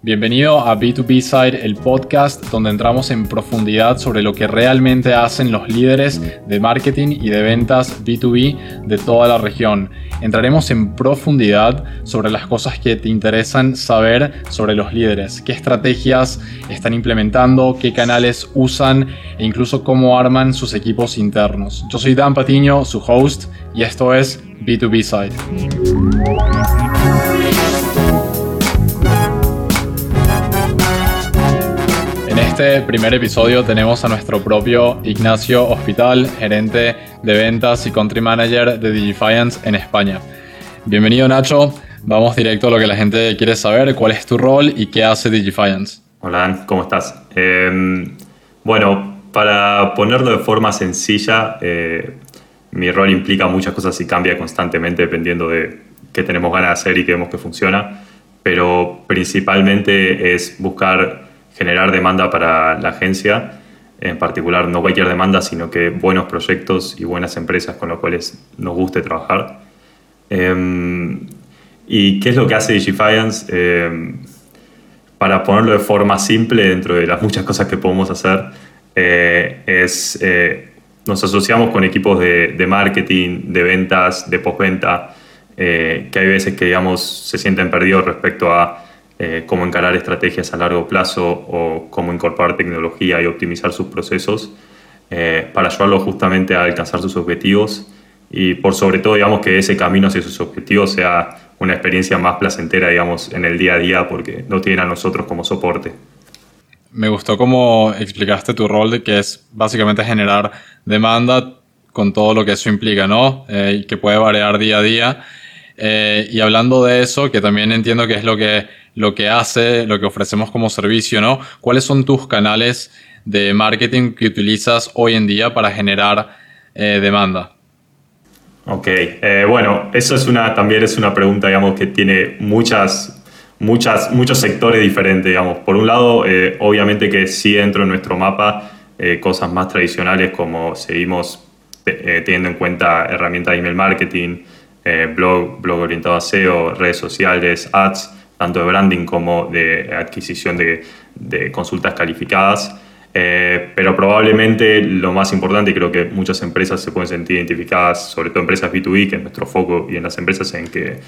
Bienvenido a B2B Side, el podcast donde entramos en profundidad sobre lo que realmente hacen los líderes de marketing y de ventas B2B de toda la región. Entraremos en profundidad sobre las cosas que te interesan saber sobre los líderes, qué estrategias están implementando, qué canales usan e incluso cómo arman sus equipos internos. Yo soy Dan Patiño, su host, y esto es B2B Side. Este primer episodio tenemos a nuestro propio Ignacio Hospital, gerente de ventas y country manager de Digifiance en España. Bienvenido Nacho, vamos directo a lo que la gente quiere saber, cuál es tu rol y qué hace Digifiance. Hola, ¿cómo estás? Em, bueno, para ponerlo de forma sencilla, eh, mi rol implica muchas cosas y cambia constantemente dependiendo de qué tenemos ganas de hacer y qué vemos que funciona, pero principalmente es buscar generar demanda para la agencia, en particular no cualquier demanda, sino que buenos proyectos y buenas empresas con las cuales nos guste trabajar. Em, ¿Y qué es lo que hace Digifiance? Em, para ponerlo de forma simple, dentro de las muchas cosas que podemos hacer, eh, es eh, nos asociamos con equipos de, de, marketing, de ventas, de postventa, eh, que hay veces que digamos, se sienten perdidos respecto a eh, cómo encarar estrategias a largo plazo o cómo incorporar tecnología y optimizar sus procesos eh, para ayudarlos justamente a alcanzar sus objetivos y por sobre todo digamos que ese camino hacia sus objetivos sea una experiencia más placentera digamos en el día a día porque no tienen a nosotros como soporte. Me gustó cómo explicaste tu rol de que es básicamente generar demanda con todo lo que eso implica, ¿no? Eh, que puede variar día a día. Y hablando de eso, que también entiendo que es lo que lo que hace, lo que ofrecemos como servicio, ¿no? ¿Cuáles son tus canales de marketing que utilizas hoy en día para generar eh, demanda? Ok, eh, bueno, eso es una, también es una pregunta, digamos, que tiene muchas, muchas, muchos sectores diferentes, digamos. Por un lado, eh, obviamente que sí dentro de nuestro mapa cosas más tradicionales como seguimos teniendo en cuenta herramientas de email marketing, blog, blog orientado a SEO, redes sociales, ads, tanto de branding como de adquisición de, consultas calificadas. Eh, pero probablemente lo más importante, creo que muchas empresas se pueden sentir identificadas, sobre todo empresas B2B, que es nuestro foco, y en las empresas en que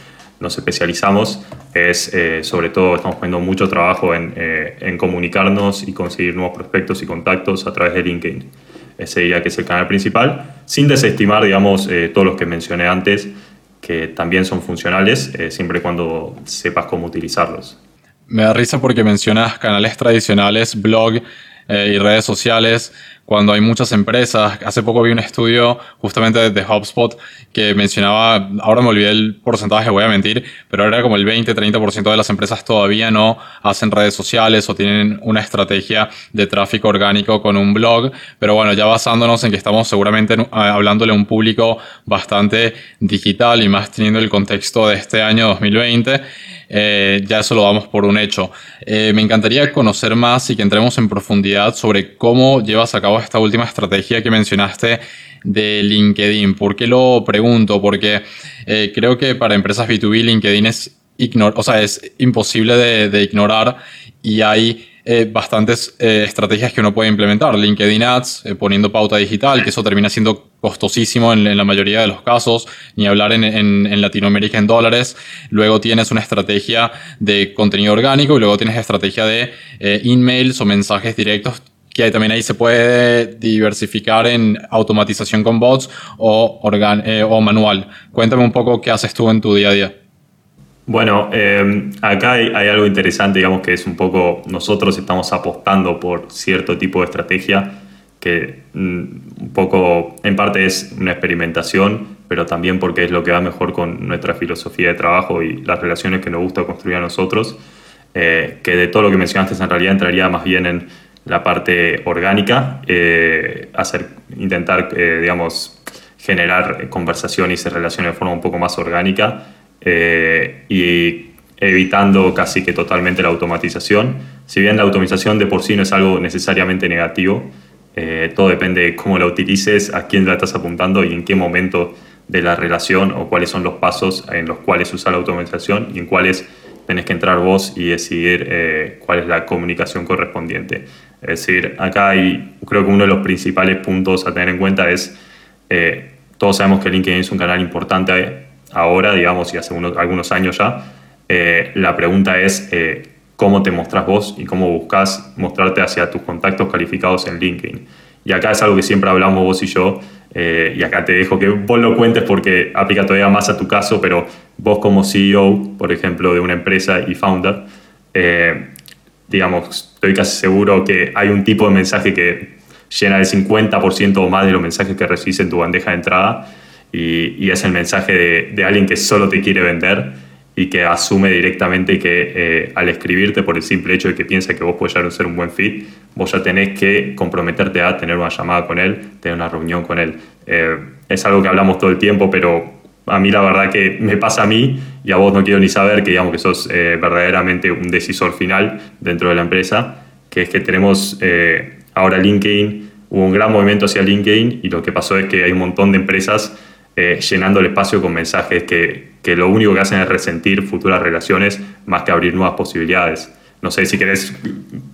nos especializamos, es eh, sobre todo estamos poniendo mucho trabajo en, eh, en, comunicarnos y conseguir nuevos prospectos y contactos a través de LinkedIn. Ese diría que es el canal principal, sin desestimar, digamos, todos los que mencioné antes, que también son funcionales, eh, siempre y cuando sepas cómo utilizarlos. Me da risa porque mencionas canales tradicionales, blog eh, y redes sociales, cuando hay muchas empresas. Hace poco vi un estudio justamente de HubSpot que mencionaba, ahora me olvidé el porcentaje, voy a mentir, pero era como el 20-30% de las empresas todavía no hacen redes sociales o tienen una estrategia de tráfico orgánico con un blog. Pero bueno, ya basándonos en que estamos seguramente hablándole a un público bastante digital y más teniendo el contexto de este año 2020. Eh, ya eso lo damos por un hecho. Eh, me encantaría conocer más y que entremos en profundidad sobre cómo llevas a cabo esta última estrategia que mencionaste de LinkedIn. ¿Por qué lo pregunto? Porque eh, creo que para empresas B2B LinkedIn es, imposible de ignorar y hay eh, bastantes eh, estrategias que uno puede implementar. LinkedIn Ads, poniendo pauta digital, que eso termina siendo costosísimo en, la mayoría de los casos, ni hablar en, en, Latinoamérica en dólares. Luego tienes una estrategia de contenido orgánico y luego tienes estrategia de emails o mensajes directos que también ahí se puede diversificar en automatización con bots o, o manual. Cuéntame un poco qué haces tú en tu día a día. Bueno, eh, acá hay, algo interesante, digamos, que es un poco, nosotros estamos apostando por cierto tipo de estrategia que mm, un poco, en parte es una experimentación, pero también porque es lo que va mejor con nuestra filosofía de trabajo y las relaciones que nos gusta construir a nosotros, eh, que de todo lo que mencionaste en realidad entraría más bien en la parte orgánica, eh, hacer, intentar, digamos, generar conversación y se relaciones de forma un poco más orgánica eh, y evitando casi que totalmente la automatización. Si bien la automatización de por sí no es algo necesariamente negativo, eh, todo depende de cómo la utilices, a quién la estás apuntando y en qué momento de la relación o cuáles son los pasos en los cuales usa la automatización y en cuáles tenés que entrar vos y decidir eh, cuál es la comunicación correspondiente. Es decir, acá hay, creo que uno de los principales puntos a tener en cuenta es, eh, todos sabemos que LinkedIn es un canal importante ahora, digamos, y hace algunos años ya. Eh, la pregunta es cómo te mostrás vos y cómo buscas mostrarte hacia tus contactos calificados en LinkedIn. Y acá es algo que siempre hablamos vos y yo, eh, y acá te dejo que vos lo cuentes porque aplica todavía más a tu caso, pero vos como CEO, por ejemplo, de una empresa y founder, eh, digamos, estoy casi seguro que hay un tipo de mensaje que llena el 50% o más de los mensajes que recibes en tu bandeja de entrada y, es el mensaje de, de alguien que solo te quiere vender y que asume directamente que eh, al escribirte por el simple hecho de que piensa que vos puedes llegar a ser un buen fit, vos ya tenés que comprometerte a tener una llamada con él, tener una reunión con él. Eh, es algo que hablamos todo el tiempo, pero a mí la verdad que me pasa a mí y a vos no quiero ni saber que digamos que sos eh, verdaderamente un decisor final dentro de la empresa, que es que tenemos ahora LinkedIn, hubo un gran movimiento hacia LinkedIn y lo que pasó es que hay un montón de empresas llenando el espacio con mensajes que que lo único que hacen es resentir futuras relaciones más que abrir nuevas posibilidades. No sé si querés,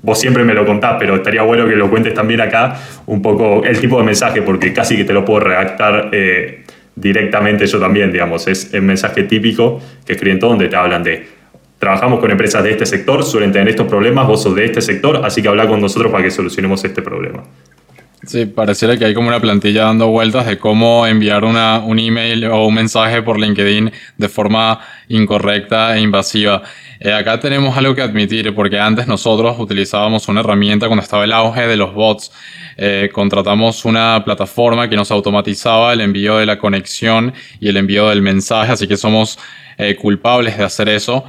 vos siempre me lo contás, pero estaría bueno que lo cuentes también acá un poco el tipo de mensaje, porque casi que te lo puedo redactar eh, directamente yo también, digamos. Es el mensaje típico que escriben todo donde te hablan de trabajamos con empresas de este sector, suelen tener estos problemas, vos sos de este sector, así que habla con nosotros para que solucionemos este problema. Sí, pareciera que hay como una plantilla dando vueltas de cómo enviar una, un email o un mensaje por LinkedIn de forma incorrecta e invasiva. Eh, acá tenemos algo que admitir, porque antes nosotros utilizábamos una herramienta cuando estaba el auge de los bots. Eh, contratamos una plataforma que nos automatizaba el envío de la conexión y el envío del mensaje, así que somos eh, culpables de hacer eso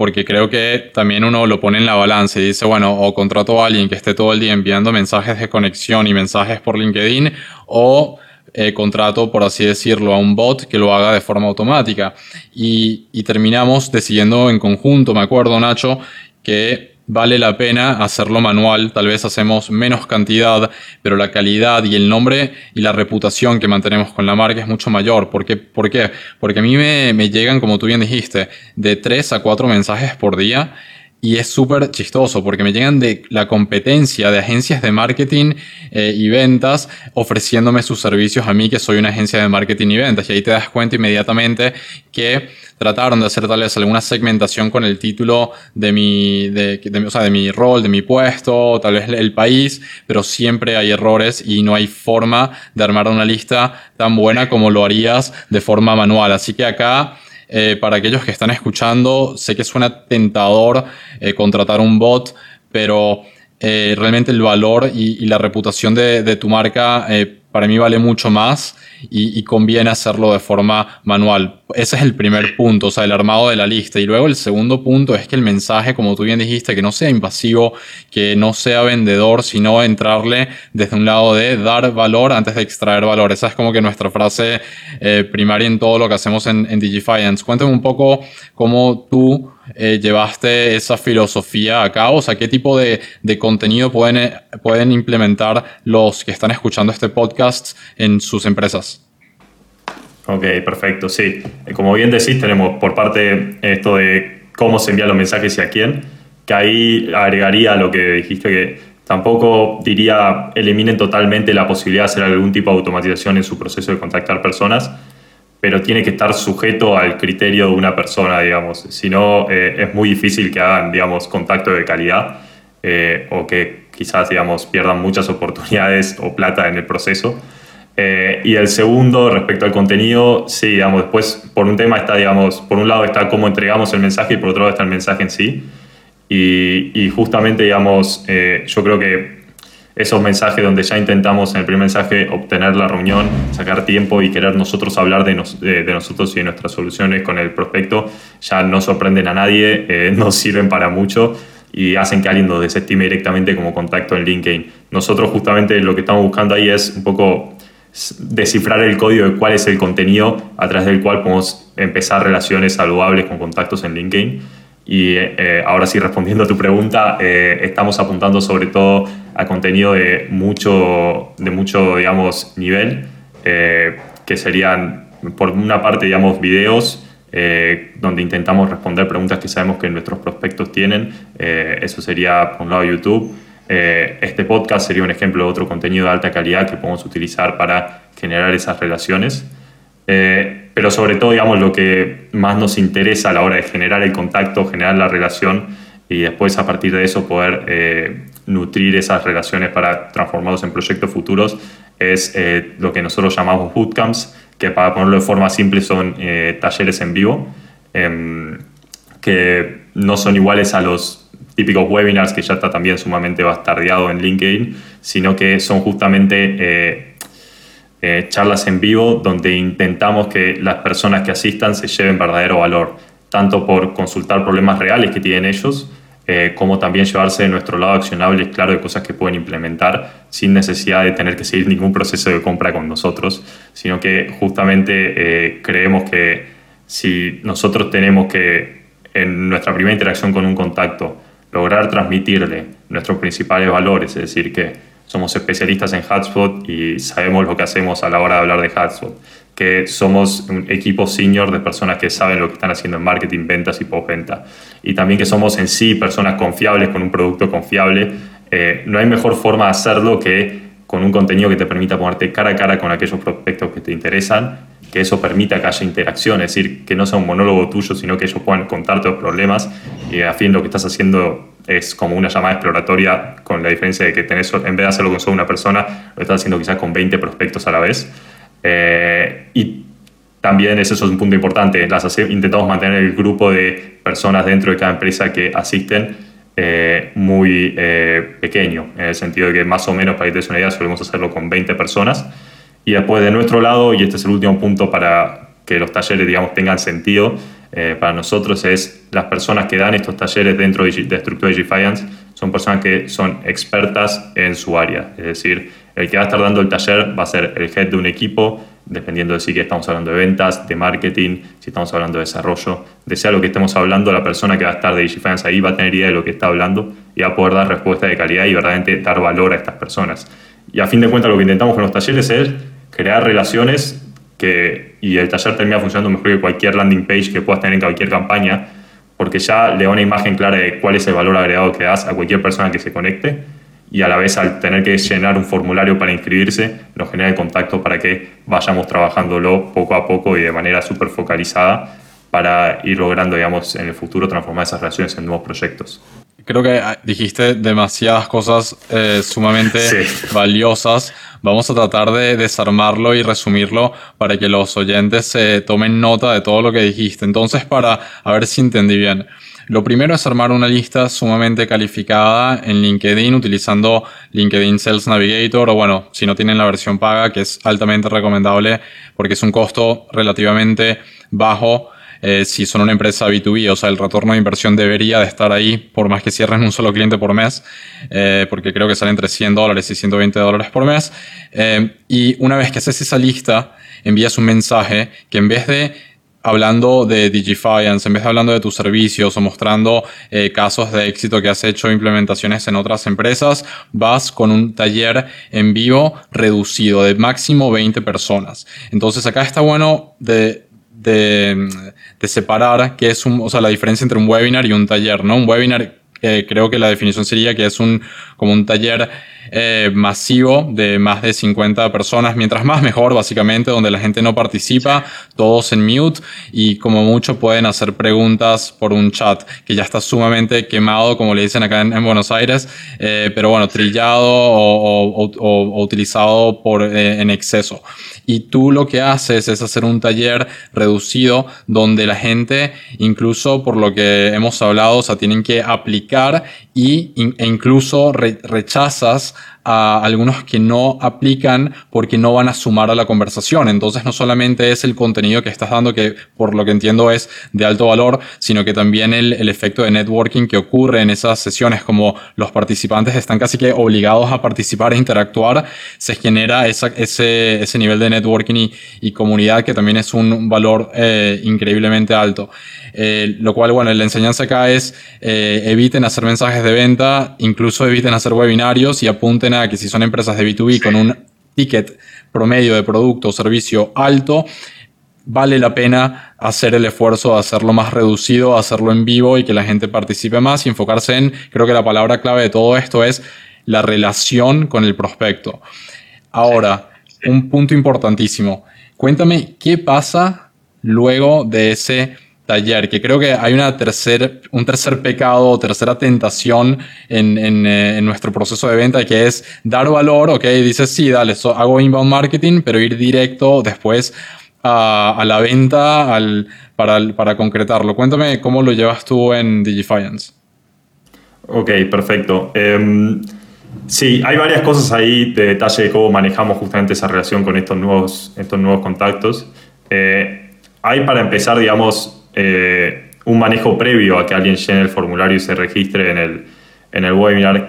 porque creo que también uno lo pone en la balanza y dice, bueno, o contrato a alguien que esté todo el día enviando mensajes de conexión y mensajes por LinkedIn, o eh, contrato, por así decirlo, a un bot que lo haga de forma automática. Y, y terminamos decidiendo en conjunto, me acuerdo, Nacho, que vale la pena hacerlo manual, tal vez hacemos menos cantidad, pero la calidad y el nombre y la reputación que mantenemos con la marca es mucho mayor. ¿Por qué? ¿Por qué? Porque a mí me, me llegan, como tú bien dijiste, de 3 a 4 mensajes por día y es súper chistoso porque me llegan de la competencia de agencias de marketing eh, y ventas ofreciéndome sus servicios a mí que soy una agencia de marketing y ventas. Y ahí te das cuenta inmediatamente que trataron de hacer tal vez alguna segmentación con el título de mi, de, o sea, de mi rol, de mi puesto, tal vez el país, pero siempre hay errores y no hay forma de armar una lista tan buena como lo harías de forma manual. Así que acá eh, para aquellos que están escuchando, sé que suena tentador eh, contratar un bot, pero eh, realmente el valor y, la reputación de, de tu marca para mí vale mucho más y, conviene hacerlo de forma manual. Ese es el primer punto, o sea, el armado de la lista. Y luego el segundo punto es que el mensaje, como tú bien dijiste, que no sea invasivo, que no sea vendedor, sino entrarle desde un lado de dar valor antes de extraer valor. Esa es como que nuestra frase eh, primaria en todo lo que hacemos en, en Digifiance. Cuéntame un poco cómo tú eh, llevaste esa filosofía a cabo? O sea, ¿qué tipo de, de, contenido pueden, eh, pueden implementar los que están escuchando este podcast en sus empresas? Ok, perfecto, sí. Eh, como bien decís, tenemos por parte esto de cómo se envían los mensajes y a quién, que ahí agregaría lo que dijiste que tampoco diría eliminen totalmente la posibilidad de hacer algún tipo de automatización en su proceso de contactar personas, pero tiene que estar sujeto al criterio de una persona, digamos. Si no, eh, es muy difícil que hagan, digamos, contacto de calidad eh, o que quizás, digamos, pierdan muchas oportunidades o plata en el proceso. Eh, y el segundo, respecto al contenido, sí, digamos, después por un tema está, digamos, por un lado está cómo entregamos el mensaje y por otro lado está el mensaje en sí. Y, y justamente, digamos, yo creo que esos mensajes donde ya intentamos en el primer mensaje obtener la reunión, sacar tiempo y querer nosotros hablar de, nosotros y de nuestras soluciones con el prospecto, ya no sorprenden a nadie, eh, no sirven para mucho y hacen que alguien nos desestime directamente como contacto en LinkedIn. Nosotros justamente lo que estamos buscando ahí es un poco descifrar el código de cuál es el contenido a través del cual podemos empezar relaciones saludables con contactos en LinkedIn y eh, ahora sí, respondiendo a tu pregunta, eh, estamos apuntando sobre todo a contenido de mucho, de mucho digamos, nivel, eh, que serían, por una parte, digamos, videos donde intentamos responder preguntas que sabemos que nuestros prospectos tienen. eso sería, por un lado, YouTube. este podcast sería un ejemplo de otro contenido de alta calidad que podemos utilizar para generar esas relaciones. pero sobre todo, digamos, lo que más nos interesa a la hora de generar el contacto, generar la relación y después a partir de eso poder nutrir esas relaciones para transformarlos en proyectos futuros es eh, lo que nosotros llamamos bootcamps, que para ponerlo de forma simple son eh, talleres en vivo, em, que no son iguales a los típicos webinars que ya está también sumamente bastardeado en LinkedIn, sino que son justamente eh, charlas en vivo donde intentamos que las personas que asistan se lleven verdadero valor, tanto por consultar problemas reales que tienen ellos, eh, como también llevarse de nuestro lado accionable, claro, de cosas que pueden implementar sin necesidad de tener que seguir ningún proceso de compra con nosotros, sino que justamente eh, creemos que si nosotros tenemos que, en nuestra primera interacción con un contacto, lograr transmitirle nuestros principales valores, es decir, que somos especialistas en HubSpot y sabemos lo que hacemos a la hora de hablar de HubSpot, que somos un equipo senior de personas que saben lo que están haciendo en marketing, ventas y postventa. Y también que somos en sí personas confiables con un producto confiable. Eh, no hay mejor forma de hacerlo que con un contenido que te permita ponerte cara a cara con aquellos prospectos que te interesan, que eso permita que haya interacción, es decir, que no sea un monólogo tuyo, sino que ellos puedan contarte los problemas y a fin lo que estás haciendo es como una llamada exploratoria con la diferencia de que tenés, en vez de hacerlo con solo una persona, lo estás haciendo quizás con 20 prospectos a la vez. Eh, y también ese es un punto importante. Las intentamos mantener el grupo de personas dentro de cada empresa que asisten eh, muy eh, pequeño, en el sentido de que más o menos, para que te una idea, solemos hacerlo con 20 personas. Y después de nuestro lado, y este es el último punto para que los talleres, digamos, tengan sentido, para nosotros es las personas que dan estos talleres dentro de, de estructura de Defiance son personas que son expertas en su área. Es decir, el que va a estar dando el taller va a ser el head de un equipo, dependiendo de si estamos hablando de ventas, de marketing, si estamos hablando de desarrollo, de sea lo que estemos hablando, la persona que va a estar de DigiFinance ahí va a tener idea de lo que está hablando y va a poder dar respuesta de calidad y verdaderamente dar valor a estas personas. Y a fin de cuentas lo que intentamos con los talleres es crear relaciones que, y el taller termina funcionando mejor que cualquier landing page que puedas tener en cualquier campaña, porque ya le da una imagen clara de cuál es el valor agregado que das a cualquier persona que se conecte y a la vez al tener que llenar un formulario para inscribirse, nos genera el contacto para que vayamos trabajándolo poco a poco y de manera súper focalizada para ir logrando, digamos, en el futuro transformar esas relaciones en nuevos proyectos. Creo que ah, dijiste demasiadas cosas eh, sumamente valiosas. Vamos a tratar de desarmarlo y resumirlo para que los oyentes se tomen nota de todo lo que dijiste. Entonces, para a ver si entendí bien. Lo primero es armar una lista sumamente calificada en LinkedIn utilizando LinkedIn Sales Navigator o bueno, si no tienen la versión paga, que es altamente recomendable porque es un costo relativamente bajo. Eh, si son una empresa B2B, o sea, el retorno de inversión debería de estar ahí, por más que cierren un solo cliente por mes, eh, porque creo que salen entre 100 dólares y 120 dólares por mes. Eh, y una vez que haces esa lista, envías un mensaje que en vez de hablando de Digifiance, en vez de hablando de tus servicios o mostrando eh, casos de éxito que has hecho implementaciones en otras empresas, vas con un taller en vivo reducido de máximo 20 personas. Entonces acá está bueno de, de, de separar qué es un, o sea, la diferencia entre un webinar y un taller, ¿no? Un webinar eh, creo que la definición sería que es un, como un taller eh, masivo de más de 50 personas, mientras más mejor, básicamente, donde la gente no participa, todos en mute y como mucho pueden hacer preguntas por un chat que ya está sumamente quemado, como le dicen acá en, Buenos Aires, eh, pero bueno, trillado o, o, utilizado por, en exceso. Y tú lo que haces es hacer un taller reducido donde la gente, incluso por lo que hemos hablado, o sea, tienen que aplicar y, e incluso rechazas a algunos que no aplican porque no van a sumar a la conversación. Entonces no solamente es el contenido que estás dando, que por lo que entiendo es de alto valor, sino que también el, el efecto de networking que ocurre en esas sesiones, como los participantes están casi que obligados a participar e interactuar, se genera esa, ese, ese nivel de networking y, comunidad que también es un valor eh, increíblemente alto. Eh, lo cual, bueno, la enseñanza acá es eh, eviten hacer mensajes de venta, incluso eviten hacer webinarios y apunten que si son empresas de B2B con un ticket promedio de producto o servicio alto, vale la pena hacer el esfuerzo de hacerlo más reducido, hacerlo en vivo y que la gente participe más y enfocarse en, creo que la palabra clave de todo esto es la relación con el prospecto. Ahora, un punto importantísimo. Cuéntame qué pasa luego de ese taller, que creo que hay una tercer, un tercer pecado o tercera tentación en, eh, en, nuestro proceso de venta, que es dar valor, ok, dices, sí, dale, hago inbound marketing, pero ir directo después a, la venta al, para, para, concretarlo. Cuéntame cómo lo llevas tú en Digifiance. Ok, perfecto. Em, sí, hay varias cosas ahí de detalle de cómo manejamos justamente esa relación con estos nuevos, estos nuevos contactos. Eh, hay para empezar, digamos, eh, un manejo previo a que alguien llene el formulario y se registre en el, en el webinar.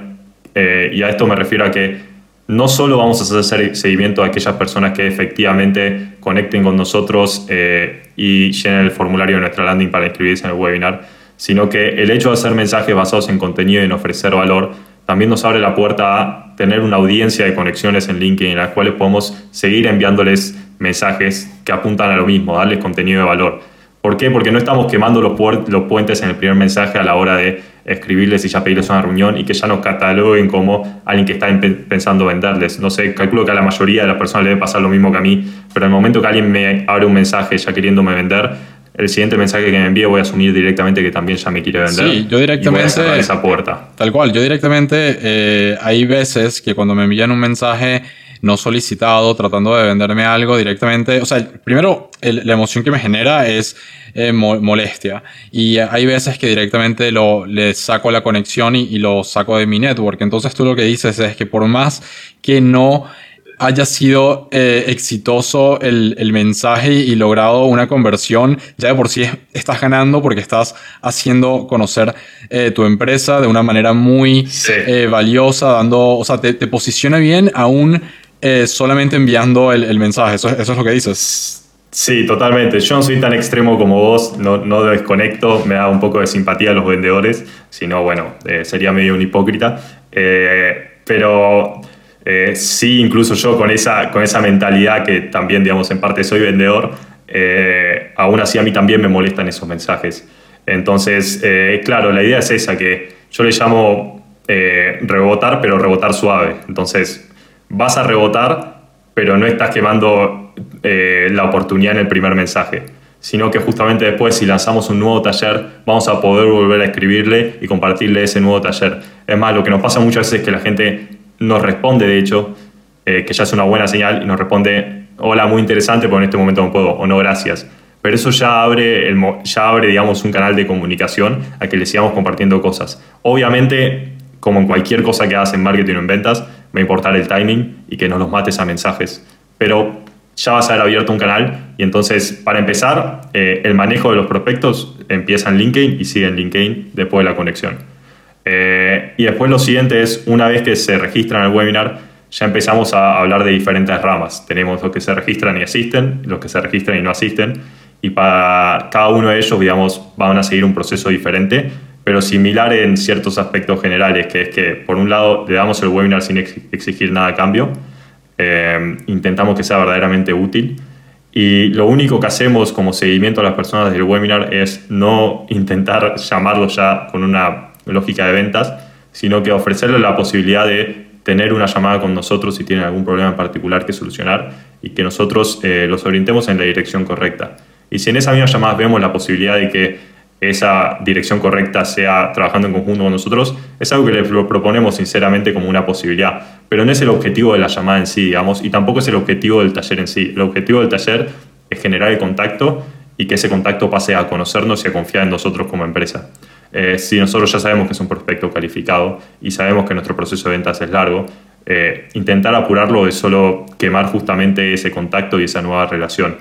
Eh, y a esto me refiero a que no solo vamos a hacer seguimiento a aquellas personas que efectivamente conecten con nosotros eh, y llenen el formulario de nuestra landing para inscribirse en el webinar, sino que el hecho de hacer mensajes basados en contenido y en ofrecer valor también nos abre la puerta a tener una audiencia de conexiones en LinkedIn en las cuales podemos seguir enviándoles mensajes que apuntan a lo mismo, darles contenido de valor. ¿Por qué? Porque no estamos quemando los, los puentes en el primer mensaje a la hora de escribirles y ya pedirles una reunión y que ya nos cataloguen como alguien que está pensando venderles. No sé, calculo que a la mayoría de las personas le debe pasar lo mismo que a mí, pero en el momento que alguien me abre un mensaje ya queriéndome vender, el siguiente mensaje que me envíe voy a asumir directamente que también ya me quiere vender. Sí, yo directamente. Y esa puerta. Tal cual, yo directamente, eh, hay veces que cuando me envían un mensaje no solicitado, tratando de venderme algo directamente. O sea, primero, la emoción que me genera es eh, molestia. Y hay veces que directamente lo, le saco la conexión y, lo saco de mi network. Entonces tú lo que dices es que por más que no haya sido eh, exitoso el, el, mensaje y logrado una conversión, ya de por sí estás ganando porque estás haciendo conocer eh, tu empresa de una manera muy valiosa, dando, o sea, te, te posiciona bien aún eh, solamente enviando el, mensaje. Eso, es lo que dices. Sí, totalmente. Yo no soy tan extremo como vos, no, no desconecto, me da un poco de simpatía a los vendedores, sino bueno, eh, sería medio un hipócrita. Eh, pero sí, incluso yo con esa, con esa mentalidad que también, digamos, en parte soy vendedor, aún así a mí también me molestan esos mensajes. Entonces, claro, la idea es esa, que yo le llamo rebotar, pero rebotar suave. Entonces, vas a rebotar, pero no estás quemando eh, la oportunidad en el primer mensaje, sino que justamente después si lanzamos un nuevo taller, vamos a poder volver a escribirle y compartirle ese nuevo taller. Es más, lo que nos pasa muchas veces es que la gente nos responde, de hecho, eh, que ya es una buena señal, y nos responde, hola, muy interesante, pero en este momento no puedo, o no, gracias. Pero eso ya abre, ya abre, digamos, un canal de comunicación a que le sigamos compartiendo cosas. Obviamente, como en cualquier cosa que hagas en marketing o en ventas, va a el timing y que no los mates a mensajes. Pero ya vas a haber abierto un canal y entonces, para empezar, eh, el manejo de los prospectos empieza en LinkedIn y sigue en LinkedIn después de la conexión. Eh, y después lo siguiente es, una vez que se registran el webinar, ya empezamos a hablar de diferentes ramas. Tenemos los que se registran y asisten, los que se registran y no asisten, y para cada uno de ellos, digamos, van a seguir un proceso diferente pero similar en ciertos aspectos generales, que es que por un lado le damos el webinar sin exigir nada a cambio, eh, intentamos que sea verdaderamente útil y lo único que hacemos como seguimiento a las personas del webinar es no intentar llamarlos ya con una lógica de ventas, sino que ofrecerles la posibilidad de tener una llamada con nosotros si tienen algún problema en particular que solucionar y que nosotros eh, los orientemos en la dirección correcta. Y si en esa misma llamada vemos la posibilidad de que esa dirección correcta sea trabajando en conjunto con nosotros, es algo que les proponemos sinceramente como una posibilidad, pero no es el objetivo de la llamada en sí, digamos, y tampoco es el objetivo del taller en sí. El objetivo del taller es generar el contacto y que ese contacto pase a conocernos y a confiar en nosotros como empresa. Eh, si nosotros ya sabemos que es un prospecto calificado y sabemos que nuestro proceso de ventas es largo, eh, intentar apurarlo es solo quemar justamente ese contacto y esa nueva relación.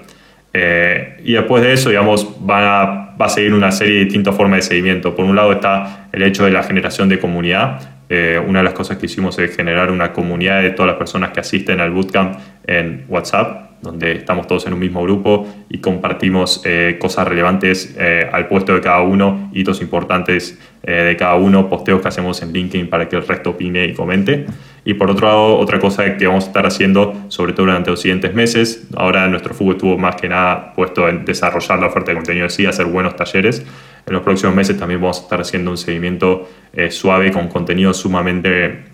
Eh, y después de eso, digamos, va a seguir una serie de distintas formas de seguimiento. Por un lado está el hecho de la generación de comunidad. Eh, una de las cosas que hicimos es generar una comunidad de todas las personas que asisten al bootcamp en WhatsApp. Donde estamos todos en un mismo grupo y compartimos eh, cosas relevantes eh, al puesto de cada uno, hitos importantes eh, de cada uno, posteos que hacemos en LinkedIn para que el resto opine y comente. Y por otro lado, otra cosa que vamos a estar haciendo, sobre todo durante los siguientes meses, ahora nuestro foco estuvo más que nada puesto en desarrollar la oferta de contenido de sí, hacer buenos talleres. En los próximos meses también vamos a estar haciendo un seguimiento suave con contenido sumamente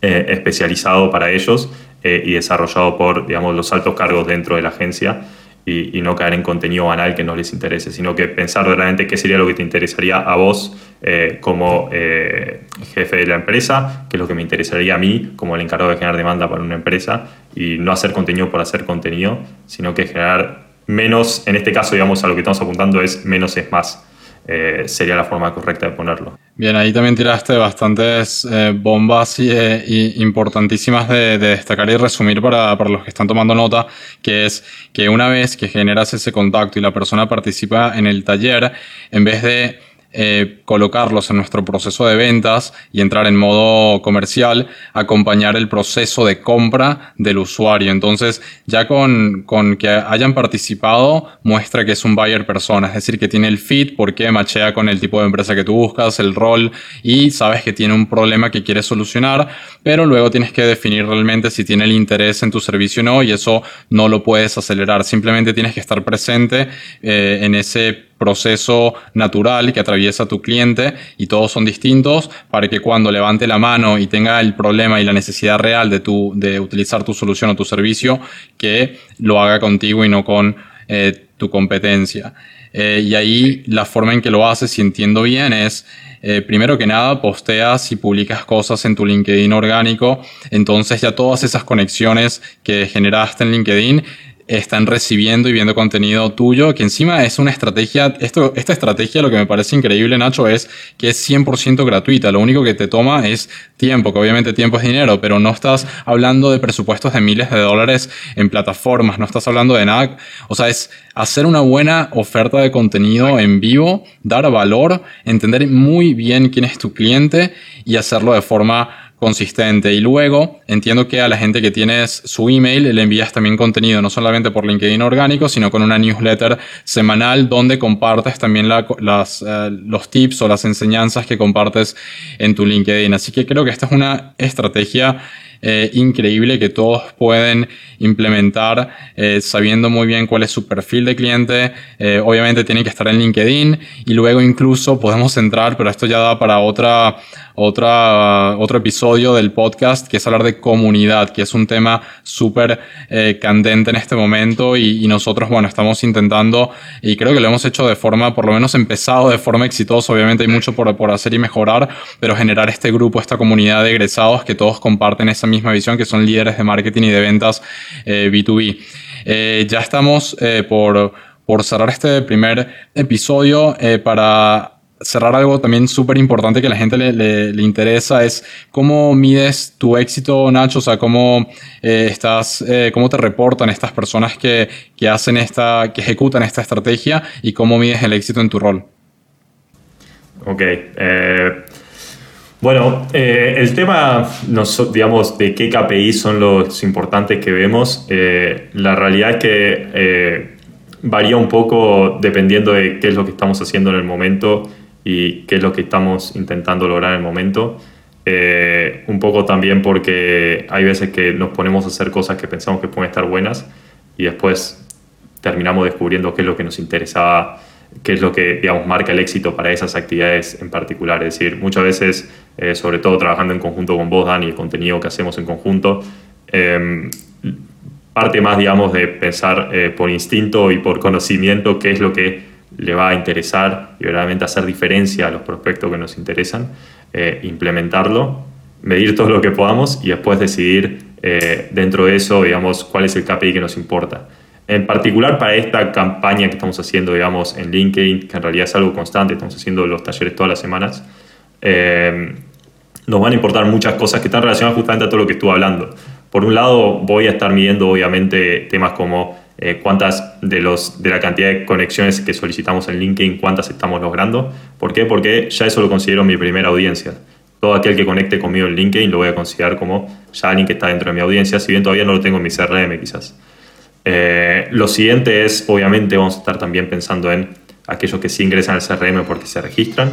especializado para ellos eh, y desarrollado por digamos, los altos cargos dentro de la agencia y, no caer en contenido banal que no les interese, sino que pensar realmente qué sería lo que te interesaría a vos eh, como eh, jefe de la empresa, qué es lo que me interesaría a mí como el encargado de generar demanda para una empresa y no hacer contenido por hacer contenido, sino que generar menos, en este caso digamos a lo que estamos apuntando es menos es más. Eh, sería la forma correcta de ponerlo. Bien, ahí también tiraste bastantes eh, bombas eh, y, importantísimas de, de, destacar y resumir para, para, los que están tomando nota, que es que una vez que generas ese contacto y la persona participa en el taller, en vez de eh, colocarlos en nuestro proceso de ventas y entrar en modo comercial, acompañar el proceso de compra del usuario. Entonces, ya con, con que hayan participado, muestra que es un buyer persona, es decir, que tiene el fit, porque machea con el tipo de empresa que tú buscas, el rol y sabes que tiene un problema que quieres solucionar, pero luego tienes que definir realmente si tiene el interés en tu servicio o no y eso no lo puedes acelerar, simplemente tienes que estar presente eh, en ese proceso natural que atraviesa tu cliente y todos son distintos para que cuando levante la mano y tenga el problema y la necesidad real de, tu, de utilizar tu solución o tu servicio, que lo haga contigo y no con eh, tu competencia. Eh, y ahí la forma en que lo haces, si entiendo bien, es eh, primero que nada posteas y publicas cosas en tu LinkedIn orgánico, entonces ya todas esas conexiones que generaste en LinkedIn están recibiendo y viendo contenido tuyo, que encima es una estrategia, esto, esta estrategia lo que me parece increíble, Nacho, es que es 100% gratuita, lo único que te toma es tiempo, que obviamente tiempo es dinero, pero no estás hablando de presupuestos de miles de dólares en plataformas, no estás hablando de nada, o sea, es hacer una buena oferta de contenido en vivo, dar valor, entender muy bien quién es tu cliente y hacerlo de forma consistente. Y luego entiendo que a la gente que tienes su email le envías también contenido, no solamente por LinkedIn orgánico, sino con una newsletter semanal donde compartes también eh, los tips o las enseñanzas que compartes en tu LinkedIn. Así que creo que esta es una estrategia eh, increíble que todos pueden implementar eh, sabiendo muy bien cuál es su perfil de cliente. obviamente tiene que estar en LinkedIn y luego incluso podemos entrar, pero esto ya da para otra otra, otro episodio del podcast que es hablar de comunidad, que es un tema súper eh, candente en este momento y, nosotros, bueno, estamos intentando y creo que lo hemos hecho de forma, por lo menos empezado de forma exitosa, obviamente hay mucho por, por hacer y mejorar, pero generar este grupo, esta comunidad de egresados que todos comparten esa misma visión, que son líderes de marketing y de ventas B2B. Eh, eh, ya estamos por, por cerrar este primer episodio para cerrar algo también súper importante que a la gente le, le, interesa es cómo mides tu éxito, Nacho, o sea, cómo eh, estás, eh, cómo te reportan estas personas que, que, hacen esta, que ejecutan esta estrategia y cómo mides el éxito en tu rol. Ok. Eh, bueno, el tema, digamos, de qué KPI son los importantes que vemos, la realidad es que varía un poco dependiendo de qué es lo que estamos haciendo en el momento y qué es lo que estamos intentando lograr en el momento. Eh, un poco también porque hay veces que nos ponemos a hacer cosas que pensamos que pueden estar buenas y después terminamos descubriendo qué es lo que nos interesaba, qué es lo que, digamos, marca el éxito para esas actividades en particular. Es decir, muchas veces, eh, sobre todo trabajando en conjunto con vos, Dani, el contenido que hacemos en conjunto, em, parte más, digamos, de pensar eh, por instinto y por conocimiento qué es lo que le va a interesar y verdaderamente hacer diferencia a los prospectos que nos interesan, eh, implementarlo, medir todo lo que podamos y después decidir eh, dentro de eso, digamos, cuál es el KPI que nos importa. En particular para esta campaña que estamos haciendo, digamos, en LinkedIn, que en realidad es algo constante, estamos haciendo los talleres todas las semanas, eh, nos van a importar muchas cosas que están relacionadas justamente a todo lo que estuve hablando. Por un lado, voy a estar midiendo, obviamente, temas como eh, cuántas de, los, de la cantidad de conexiones que solicitamos en LinkedIn, cuántas estamos logrando. ¿Por qué? Porque ya eso lo considero mi primera audiencia. Todo aquel que conecte conmigo en LinkedIn lo voy a considerar como ya alguien que está dentro de mi audiencia, si bien todavía no lo tengo en mi CRM quizás. Eh, lo siguiente es, obviamente, vamos a estar también pensando en aquellos que sí ingresan al CRM porque se registran.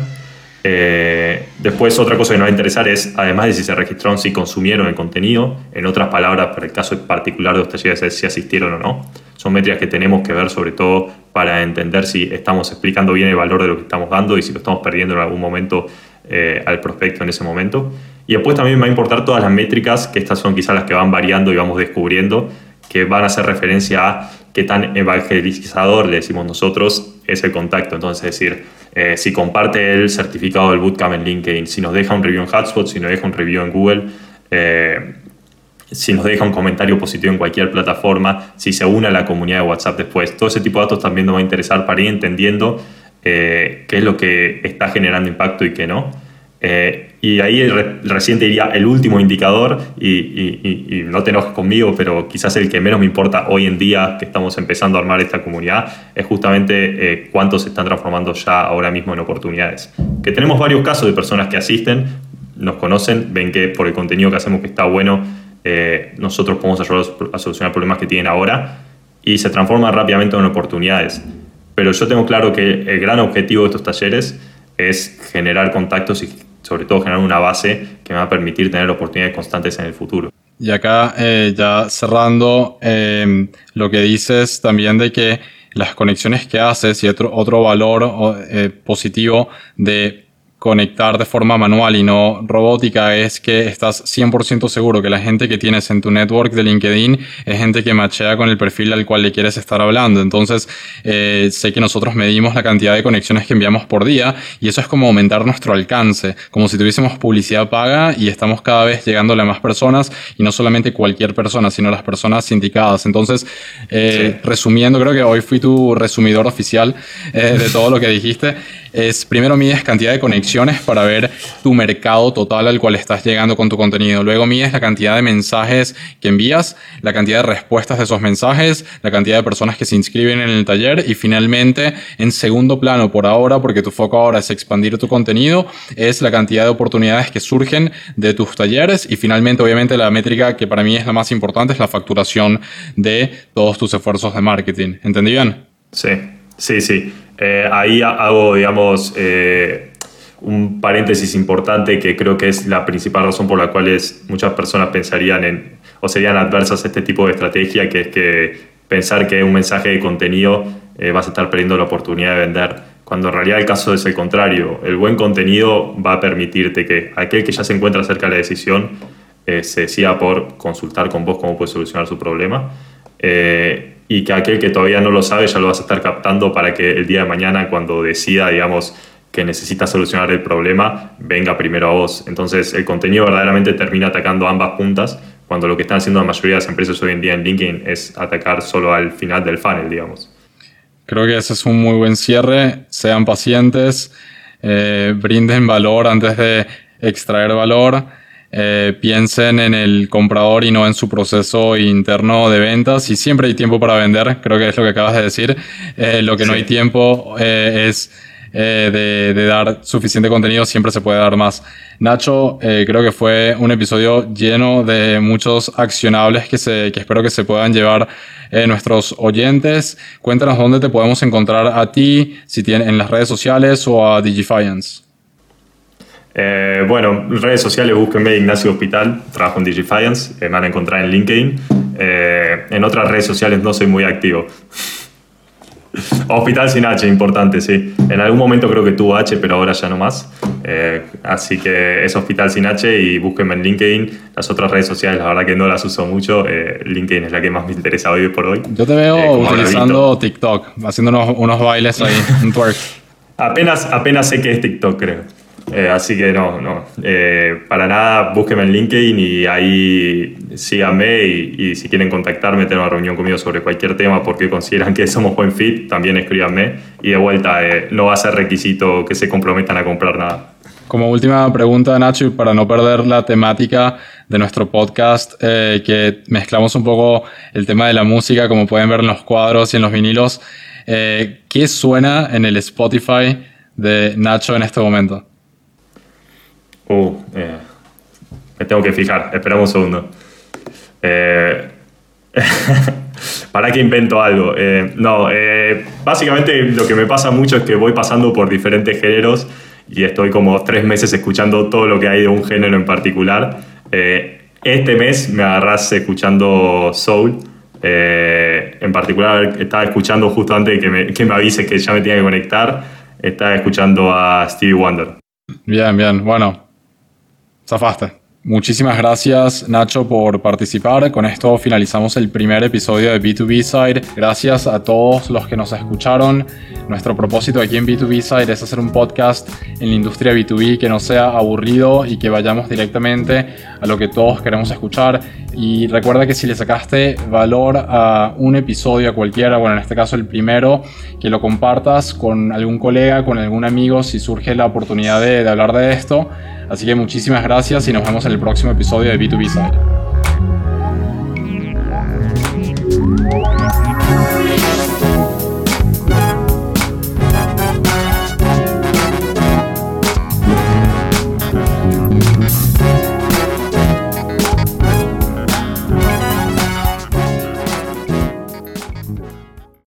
Eh, después, otra cosa que nos va a interesar es, además de si se registraron, si consumieron el contenido. En otras palabras, para el caso particular de los talleres, es si asistieron o no. Son métricas que tenemos que ver, sobre todo para entender si estamos explicando bien el valor de lo que estamos dando y si lo estamos perdiendo en algún momento eh, al prospecto en ese momento. Y después también me va a importar todas las métricas, que estas son quizás las que van variando y vamos descubriendo, que van a hacer referencia a qué tan evangelizador, le decimos nosotros, es el contacto. Entonces, es decir, eh, si comparte el certificado del bootcamp en LinkedIn, si nos deja un review en Hotspot, si nos deja un review en Google, eh, si nos deja un comentario positivo en cualquier plataforma, si se une a la comunidad de WhatsApp después. Todo ese tipo de datos también nos va a interesar para ir entendiendo eh, qué es lo que está generando impacto y qué no. Eh, y ahí recién te diría el último indicador, y, no te enojes conmigo, pero quizás el que menos me importa hoy en día que estamos empezando a armar esta comunidad, es justamente eh, cuántos se están transformando ya ahora mismo en oportunidades. Que tenemos varios casos de personas que asisten, nos conocen, ven que por el contenido que hacemos que está bueno, eh, nosotros podemos ayudar a solucionar problemas que tienen ahora y se transforman rápidamente en oportunidades. Pero yo tengo claro que el gran objetivo de estos talleres es generar contactos y sobre todo generar una base que me va a permitir tener oportunidades constantes en el futuro. Y acá eh, ya cerrando eh, lo que dices también de que las conexiones que haces y otro, otro valor positivo de conectar de forma manual y no robótica es que estás 100% seguro que la gente que tienes en tu network de LinkedIn es gente que machea con el perfil al cual le quieres estar hablando. Entonces, eh, sé que nosotros medimos la cantidad de conexiones que enviamos por día y eso es como aumentar nuestro alcance, como si tuviésemos publicidad paga y estamos cada vez llegándole a más personas y no solamente cualquier persona, sino las personas indicadas. Entonces, eh, resumiendo, creo que hoy fui tu resumidor oficial eh, de todo lo que dijiste es primero mides cantidad de conexiones para ver tu mercado total al cual estás llegando con tu contenido. Luego mides la cantidad de mensajes que envías, la cantidad de respuestas de esos mensajes, la cantidad de personas que se inscriben en el taller y finalmente, en segundo plano por ahora, porque tu foco ahora es expandir tu contenido, es la cantidad de oportunidades que surgen de tus talleres y finalmente, obviamente, la métrica que para mí es la más importante es la facturación de todos tus esfuerzos de marketing. ¿Entendí bien? Sí, sí, sí. Eh, ahí hago, digamos, eh, un paréntesis importante que creo que es la principal razón por la cual muchas personas pensarían en o serían adversas a este tipo de estrategia, que es que pensar que un mensaje de contenido eh, vas a estar perdiendo la oportunidad de vender, cuando en realidad el caso es el contrario. El buen contenido va a permitirte que aquel que ya se encuentra cerca de la decisión se decida por consultar con vos cómo puede solucionar su problema y que aquel que todavía no lo sabe ya lo vas a estar captando para que el día de mañana cuando decida, digamos, que necesita solucionar el problema, venga primero a vos. Entonces el contenido verdaderamente termina atacando ambas puntas, cuando lo que están haciendo la mayoría de las empresas hoy en día en LinkedIn es atacar solo al final del funnel, digamos. Creo que ese es un muy buen cierre. Sean pacientes, eh, brinden valor antes de extraer valor. Eh, piensen en el comprador y no en su proceso interno de ventas. Y siempre hay tiempo para vender, creo que es lo que acabas de decir. Eh, lo que no hay tiempo eh, es de, dar suficiente contenido, siempre se puede dar más. Nacho, creo que fue un episodio lleno de muchos accionables que, se, que espero que se puedan llevar nuestros oyentes. Cuéntanos dónde te podemos encontrar a ti, si tienen en las redes sociales o a Digifiance. Eh, bueno, redes sociales, búsquenme Ignacio Hospital, trabajo en Digifiance, me van a encontrar en LinkedIn. Eh, en otras redes sociales no soy muy activo. Hospital sin H, importante, sí. En algún momento creo que tuvo H, pero ahora ya no más. Eh, así que es Hospital sin H y búsquenme en LinkedIn. Las otras redes sociales, la verdad que no las uso mucho. LinkedIn es la que más me interesa hoy por hoy. Yo te veo utilizando TikTok, haciendo unos, bailes ahí, un twerk. Apenas, apenas sé que es TikTok, creo. Eh, así que no, no. Eh, para nada, búsquenme en LinkedIn y ahí síganme y, si quieren contactarme, tener una reunión conmigo sobre cualquier tema porque consideran que somos buen fit, también escríbanme. Y de vuelta, eh, no va a ser requisito que se comprometan a comprar nada. Como última pregunta, Nacho, y para no perder la temática de nuestro podcast, que mezclamos un poco el tema de la música, como pueden ver en los cuadros y en los vinilos, ¿qué suena en el Spotify de Nacho en este momento? Uh, eh, me tengo que fijar, esperamos un segundo. Eh, ¿Para qué invento algo? Eh, no, eh, básicamente lo que me pasa mucho es que voy pasando por diferentes géneros y estoy como tres meses escuchando todo lo que hay de un género en particular. Este mes me agarras escuchando soul. en particular estaba escuchando justo antes de que me, que me avise que ya me tenía que conectar, estaba escuchando a Stevie Wonder. Bien, bien, bueno, zafaste. Muchísimas gracias Nacho por participar. Con esto finalizamos el primer episodio de B2B Side. Gracias a todos los que nos escucharon. Nuestro propósito aquí en B2B Side es hacer un podcast en la industria B2B que no sea aburrido y que vayamos directamente a lo que todos queremos escuchar. Y recuerda que si le sacaste valor a un episodio, a cualquiera, bueno, en este caso el primero, que lo compartas con algún colega, con algún amigo, si surge la oportunidad de, de hablar de esto. Así que muchísimas gracias y nos vemos en el próximo episodio de B2B Side.